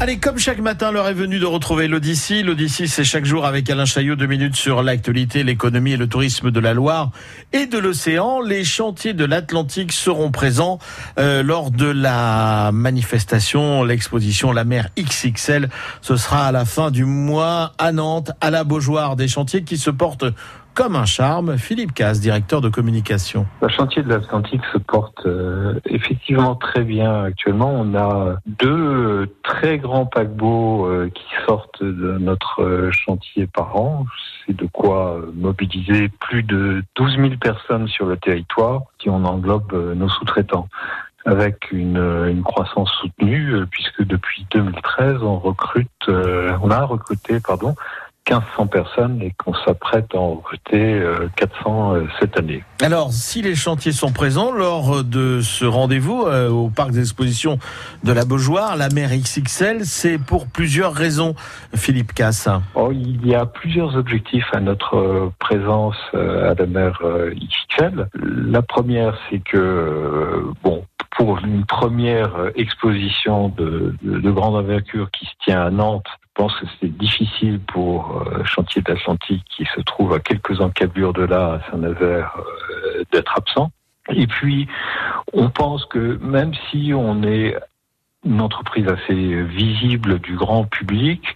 Allez, comme chaque matin, l'heure est venue de retrouver l'Odyssée. L'Odyssée, c'est chaque jour avec Alain Chaillot, deux minutes sur l'actualité, l'économie et le tourisme de la Loire et de l'océan. Les chantiers de l'Atlantique seront présents euh, lors de la manifestation, l'exposition La mer XXL. Ce sera à la fin du mois à Nantes, à la Beaujoire, des chantiers qui se portent comme un charme. Philippe Casse, directeur de communication. Le chantier de l'Atlantique se porte euh, effectivement très bien actuellement. On a deux très grands paquebots euh, qui sortent de notre euh, chantier par an. C'est de quoi mobiliser plus de 12 000 personnes sur le territoire qui en englobe nos sous-traitants avec une, une, croissance soutenue puisque depuis 2013 on recrute, on a recruté pardon 1500 personnes et qu'on s'apprête à en recruter 400 euh, euh, cette année. Alors, si les chantiers sont présents lors de ce rendez-vous euh, au parc d'exposition de la Beaujoire, la mer XXL, c'est pour plusieurs raisons, Philippe Casse. Oh, il y a plusieurs objectifs à notre présence à la mer XXL. La première, c'est que, bon, pour une première exposition de, de, de grande envergure qui se tient à Nantes, je pense que c'est difficile pour euh, Chantier d'Atlantique, qui se trouve à quelques encablures de là, à Saint-Nazaire, euh, d'être absent. Et puis, on pense que même si on est une entreprise assez visible du grand public,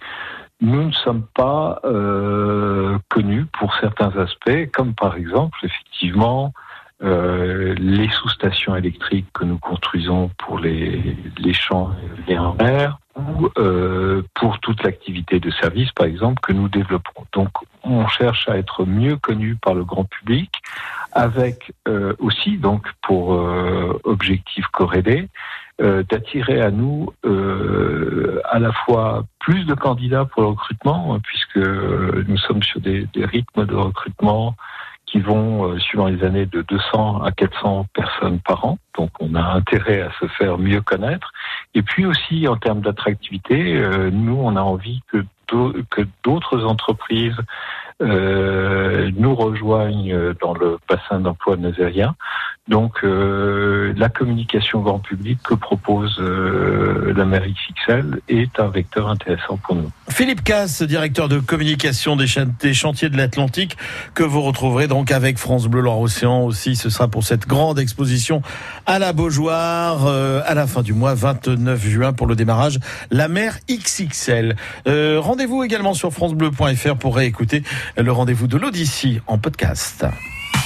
nous ne sommes pas euh, connus pour certains aspects, comme par exemple, effectivement, euh, les sous-stations électriques que nous construisons pour les, les champs et mer, ou euh, pour toute l'activité de service, par exemple, que nous développons. Donc, on cherche à être mieux connu par le grand public, avec euh, aussi, donc, pour euh, objectif corrélé, euh, d'attirer à nous à la fois plus de candidats pour le recrutement, puisque nous sommes sur des, des rythmes de recrutement qui vont, euh, suivant les années, de 200 à 400 personnes par an. Donc on a intérêt à se faire mieux connaître. Et puis aussi en termes d'attractivité, euh, nous on a envie que que d'autres entreprises euh, nous rejoignent dans le bassin d'emploi nazérien. Donc euh, la communication grand public que propose euh, la mairie XXL est un vecteur intéressant pour nous. Philippe Casse, directeur de communication des, chantiers de l'Atlantique, que vous retrouverez donc avec France Bleu Loire-Océan aussi. Ce sera pour cette grande exposition à la Beaujoire euh, à la fin du mois 29 juin pour le démarrage La mer XXL. Rendez-vous également sur francebleu.fr pour réécouter le rendez-vous de l'Odyssée en podcast.